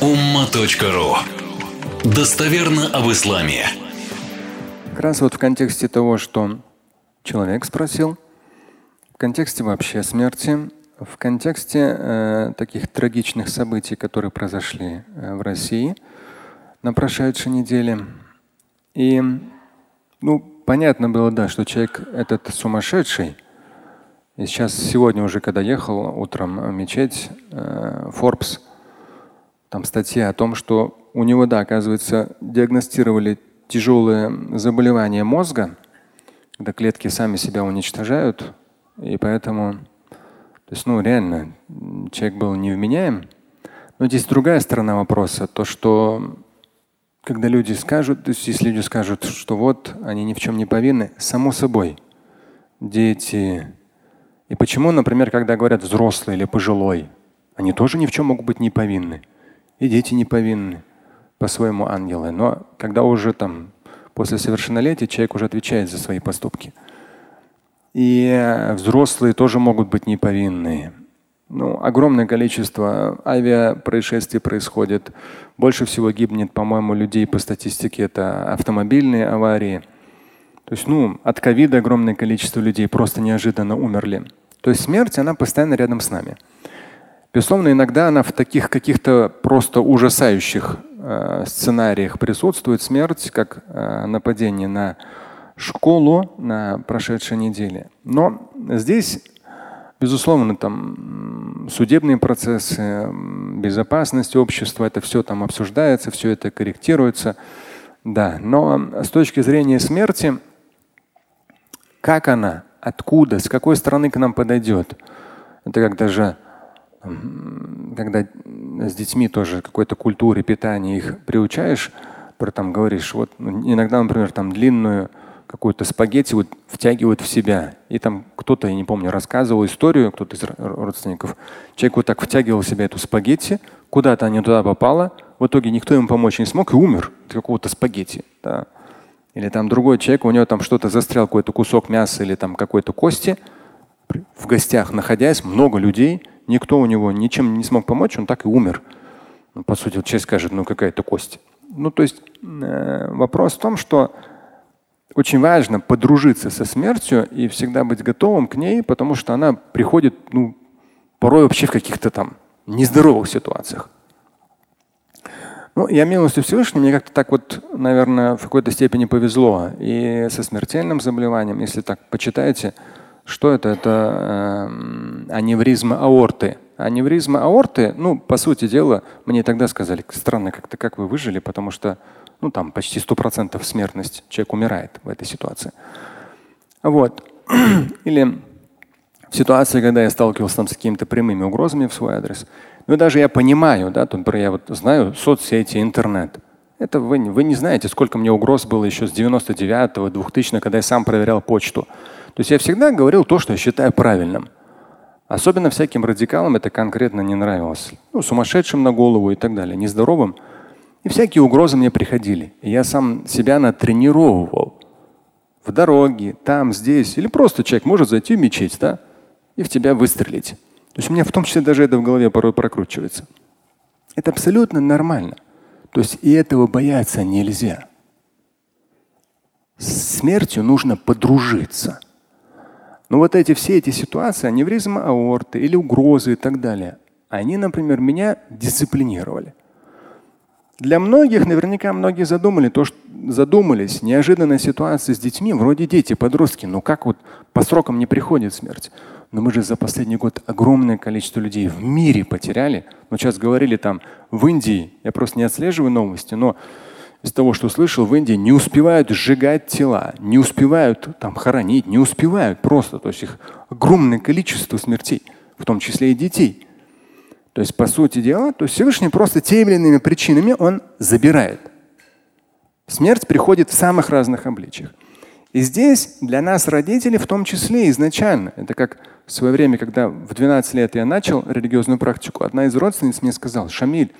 umma.ru Достоверно об исламе. Как раз вот в контексте того, что человек спросил, в контексте вообще смерти, в контексте э, таких трагичных событий, которые произошли э, в России на прошедшей неделе. И ну, понятно было, да, что человек этот сумасшедший. И сейчас, сегодня уже, когда ехал утром в мечеть, э, Forbes – там статья о том, что у него, да, оказывается, диагностировали тяжелое заболевание мозга, когда клетки сами себя уничтожают, и поэтому, то есть, ну, реально, человек был невменяем. Но здесь другая сторона вопроса, то, что когда люди скажут, то есть если люди скажут, что вот они ни в чем не повинны, само собой, дети. И почему, например, когда говорят взрослый или пожилой, они тоже ни в чем могут быть не повинны и дети не повинны по-своему ангелы. Но когда уже там после совершеннолетия человек уже отвечает за свои поступки. И взрослые тоже могут быть неповинные. Ну, огромное количество авиапроисшествий происходит. Больше всего гибнет, по-моему, людей по статистике это автомобильные аварии. То есть, ну, от ковида огромное количество людей просто неожиданно умерли. То есть смерть, она постоянно рядом с нами. Безусловно, иногда она в таких каких-то просто ужасающих э, сценариях присутствует. Смерть, как э, нападение на школу на прошедшей неделе. Но здесь, безусловно, там судебные процессы, безопасность общества, это все там обсуждается, все это корректируется. Да, но с точки зрения смерти, как она, откуда, с какой стороны к нам подойдет, это как даже когда с детьми тоже какой-то культуре питания их приучаешь, про там говоришь, вот ну, иногда, например, там длинную какую-то спагетти вот втягивают в себя. И там кто-то, я не помню, рассказывал историю, кто-то из родственников. Человек вот так втягивал в себя эту спагетти, куда-то она туда попала, в итоге никто ему помочь не смог и умер от какого-то спагетти. Да. Или там другой человек, у него там что-то застрял, какой-то кусок мяса или там какой-то кости. В гостях находясь, много людей – никто у него ничем не смог помочь, он так и умер. Ну, по сути, вот человек скажет, ну какая-то кость. Ну, то есть э, вопрос в том, что очень важно подружиться со смертью и всегда быть готовым к ней, потому что она приходит, ну, порой вообще в каких-то там нездоровых ситуациях. Ну, я милостью Всевышнего, мне как-то так вот, наверное, в какой-то степени повезло. И со смертельным заболеванием, если так почитаете, что это? Это э, аневризма аорты. Аневризма аорты, ну, по сути дела, мне тогда сказали, странно как-то, как вы выжили, потому что ну, там почти 100% смертность, человек умирает в этой ситуации. Вот. Или в ситуации, когда я сталкивался там, с какими-то прямыми угрозами в свой адрес. Ну даже я понимаю, да, тут я вот знаю соцсети, интернет. Это вы, вы не знаете, сколько мне угроз было еще с 99-го, 2000 когда я сам проверял почту. То есть я всегда говорил то, что я считаю правильным. Особенно всяким радикалам это конкретно не нравилось. Ну, сумасшедшим на голову и так далее, нездоровым. И всякие угрозы мне приходили. И я сам себя натренировывал. В дороге, там, здесь. Или просто человек может зайти в мечеть, да, и в тебя выстрелить. То есть у меня в том числе даже это в голове порой прокручивается. Это абсолютно нормально. То есть и этого бояться нельзя. С смертью нужно подружиться. Но вот эти все эти ситуации, аневризма аорты или угрозы и так далее, они, например, меня дисциплинировали. Для многих, наверняка многие задумали то, что задумались, неожиданная ситуация с детьми, вроде дети, подростки, ну как вот по срокам не приходит смерть. Но мы же за последний год огромное количество людей в мире потеряли. Ну сейчас говорили там в Индии, я просто не отслеживаю новости, но из того, что слышал, в Индии не успевают сжигать тела, не успевают там хоронить, не успевают просто. То есть их огромное количество смертей, в том числе и детей. То есть, по сути дела, то есть Всевышний просто теми или иными причинами он забирает. Смерть приходит в самых разных обличиях. И здесь для нас, родителей, в том числе изначально, это как в свое время, когда в 12 лет я начал религиозную практику, одна из родственниц мне сказала, Шамиль,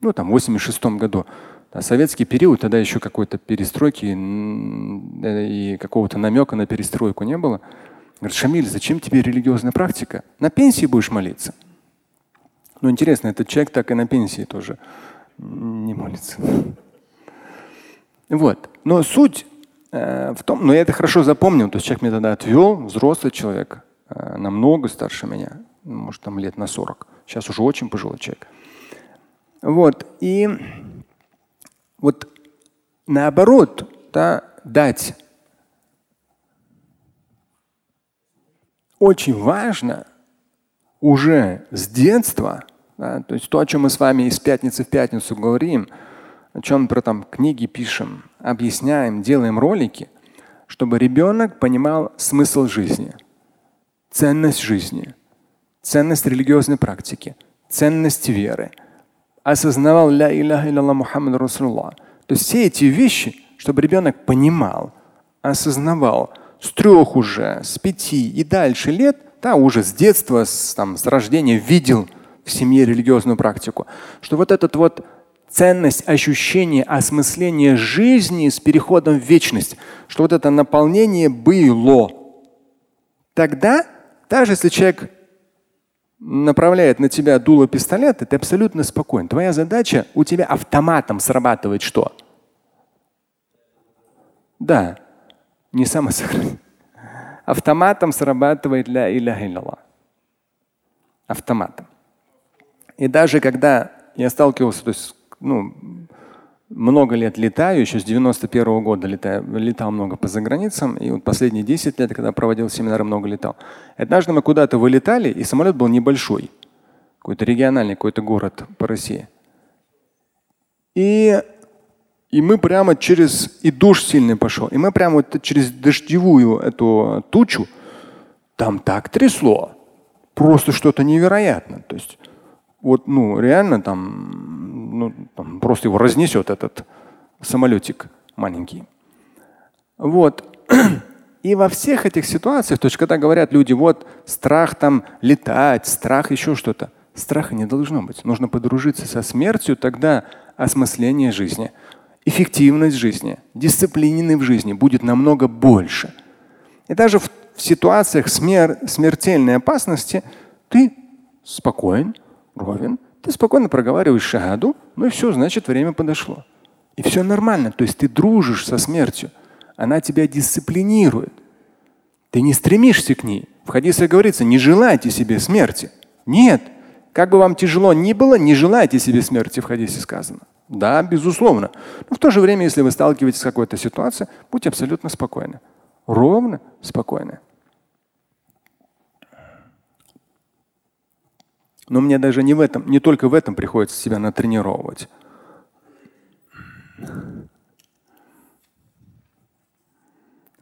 ну там в 86 году, а советский период, тогда еще какой-то перестройки и какого-то намека на перестройку не было. Говорит, Шамиль, зачем тебе религиозная практика? На пенсии будешь молиться. Но интересно, этот человек так и на пенсии тоже не молится. Вот. Но суть э, в том, но я это хорошо запомнил, то есть человек меня тогда отвел, взрослый человек, намного старше меня, может там лет на 40. Сейчас уже очень пожилой человек. Вот. И вот наоборот, да, дать. Очень важно уже с детства, да, то есть то, о чем мы с вами из пятницы в пятницу говорим, о чем про там книги пишем, объясняем, делаем ролики, чтобы ребенок понимал смысл жизни, ценность жизни, ценность религиозной практики, ценность веры, осознавал ля илляха илля Мухаммад Расулуллах. То есть все эти вещи, чтобы ребенок понимал, осознавал с трех уже, с пяти и дальше лет, да, уже с детства, с, там, с рождения видел в семье религиозную практику, что вот этот вот ценность, ощущение, осмысление жизни с переходом в вечность, что вот это наполнение было. Тогда, даже если человек направляет на тебя дуло пистолета, ты абсолютно спокоен. Твоя задача у тебя автоматом срабатывает что? Да, не самосохранение. Автоматом срабатывает ля иляха илlallah. Автоматом. И даже когда я сталкивался, то есть, ну, много лет летаю, еще с 91 -го года летаю, летал много по заграницам, и вот последние 10 лет, когда проводил семинары, много летал. Однажды мы куда-то вылетали, и самолет был небольшой, какой-то региональный, какой-то город по России. И, и мы прямо через, и дождь сильный пошел, и мы прямо вот через дождевую эту тучу, там так трясло, просто что-то невероятное. То есть вот, ну, реально там, ну, там просто его разнесет этот самолетик маленький. Вот. И во всех этих ситуациях, то есть когда говорят люди, вот страх там летать, страх еще что-то, страха не должно быть. Нужно подружиться со смертью, тогда осмысление жизни, эффективность жизни, дисциплины в жизни будет намного больше. И даже в, в ситуациях смер смертельной опасности ты спокоен, ровен, ты спокойно проговариваешь шагаду, ну и все, значит, время подошло. И все нормально. То есть ты дружишь со смертью. Она тебя дисциплинирует. Ты не стремишься к ней. В хадисе говорится, не желайте себе смерти. Нет. Как бы вам тяжело ни было, не желайте себе смерти в хадисе сказано. Да, безусловно. Но в то же время, если вы сталкиваетесь с какой-то ситуацией, будьте абсолютно спокойны. Ровно спокойны. Но мне даже не в этом, не только в этом приходится себя натренировать.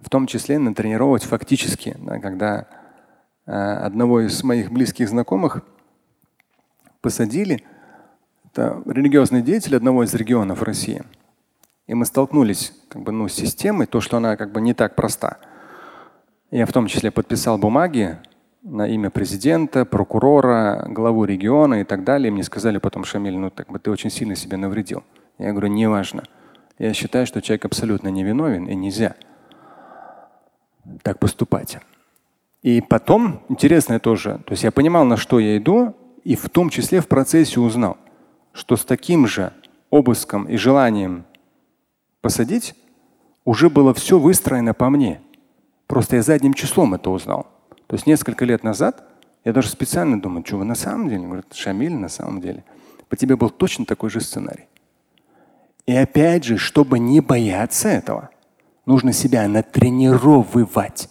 В том числе натренировать фактически, да, когда э, одного из моих близких знакомых посадили, это религиозный деятель одного из регионов России. И мы столкнулись как бы, ну, с системой, то, что она как бы не так проста. Я в том числе подписал бумаги, на имя президента, прокурора, главу региона и так далее. Мне сказали потом, Шамиль, ну так бы ты очень сильно себе навредил. Я говорю, неважно. Я считаю, что человек абсолютно невиновен и нельзя так поступать. И потом, интересное тоже, то есть я понимал, на что я иду, и в том числе в процессе узнал, что с таким же обыском и желанием посадить уже было все выстроено по мне. Просто я задним числом это узнал. То есть несколько лет назад я даже специально думаю, что вы на самом деле? Говорят, Шамиль, на самом деле. По тебе был точно такой же сценарий. И опять же, чтобы не бояться этого, нужно себя натренировывать.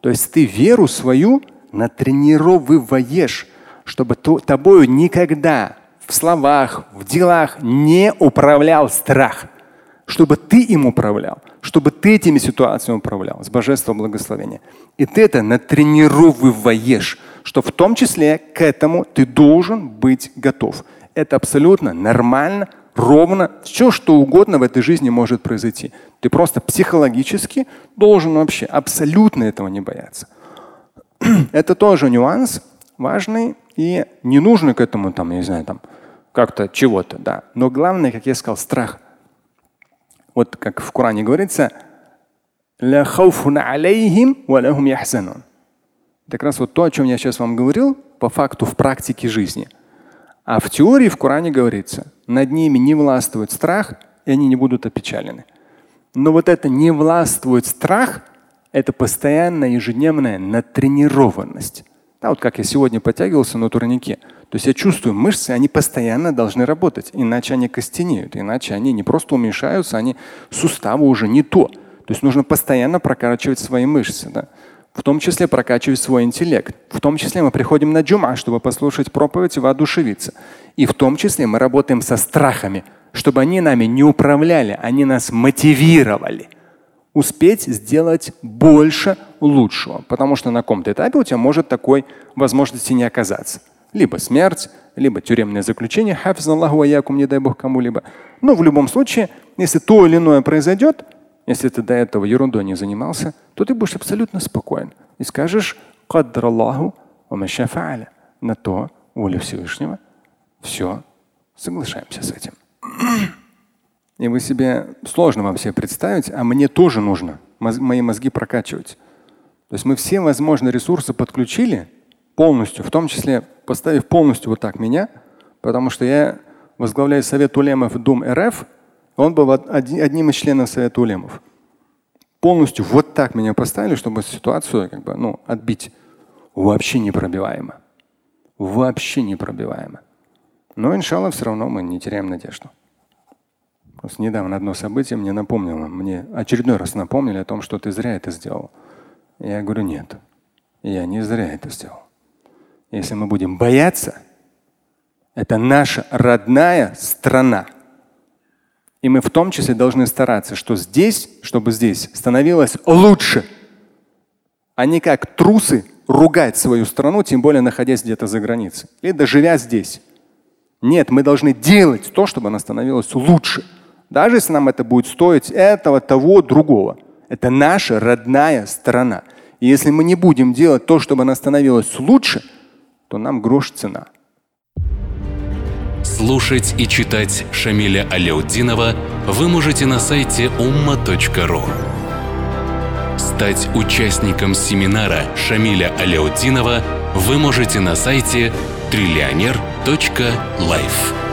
То есть ты веру свою натренировываешь, чтобы тобою никогда в словах, в делах не управлял страх – чтобы ты им управлял, чтобы ты этими ситуациями управлял с божественного благословения. И ты это натренировываешь, что в том числе к этому ты должен быть готов. Это абсолютно нормально, ровно, все, что угодно в этой жизни может произойти. Ты просто психологически должен вообще абсолютно этого не бояться. Это тоже нюанс важный и не нужно к этому там, я не знаю, там как-то чего-то, да. Но главное, как я сказал, страх – вот как в Коране говорится, как раз вот то, о чем я сейчас вам говорил, по факту в практике жизни. А в теории в Коране говорится, над ними не властвует страх, и они не будут опечалены. Но вот это не властвует страх, это постоянная ежедневная натренированность. Да, вот как я сегодня подтягивался на турнике. То есть я чувствую, мышцы, они постоянно должны работать, иначе они костенеют, иначе они не просто уменьшаются, они суставы уже не то. То есть нужно постоянно прокачивать свои мышцы. Да? В том числе прокачивать свой интеллект. В том числе мы приходим на джума, чтобы послушать проповедь и воодушевиться. И в том числе мы работаем со страхами, чтобы они нами не управляли, они нас мотивировали успеть сделать больше лучшего. Потому что на каком-то этапе у тебя может такой возможности не оказаться. Либо смерть, либо тюремное заключение, хафизаллаху аякум, не дай бог кому-либо. Но в любом случае, если то или иное произойдет, если ты до этого ерундой не занимался, то ты будешь абсолютно спокоен и скажешь Аллаху на то воля Всевышнего. Все, соглашаемся с этим. И вы себе сложно вам себе представить, а мне тоже нужно мои мозги прокачивать. То есть мы все возможные ресурсы подключили полностью, в том числе поставив полностью вот так меня, потому что я возглавляю Совет Улемов Дум РФ, он был одним из членов Совета Улемов. Полностью вот так меня поставили, чтобы ситуацию как бы, ну, отбить. Вообще непробиваемо. Вообще непробиваемо. Но, иншаллах, все равно мы не теряем надежду. Просто недавно одно событие мне напомнило, мне очередной раз напомнили о том, что ты зря это сделал. Я говорю, нет, я не зря это сделал. Если мы будем бояться, это наша родная страна. И мы в том числе должны стараться, что здесь, чтобы здесь становилось лучше, а не как трусы ругать свою страну, тем более находясь где-то за границей, или живя здесь. Нет, мы должны делать то, чтобы она становилась лучше. Даже если нам это будет стоить этого, того, другого. Это наша родная страна. И если мы не будем делать то, чтобы она становилась лучше, то нам грош цена. Слушать и читать Шамиля Аляутдинова вы можете на сайте umma.ru. Стать участником семинара Шамиля Аляутдинова вы можете на сайте триллионер.life.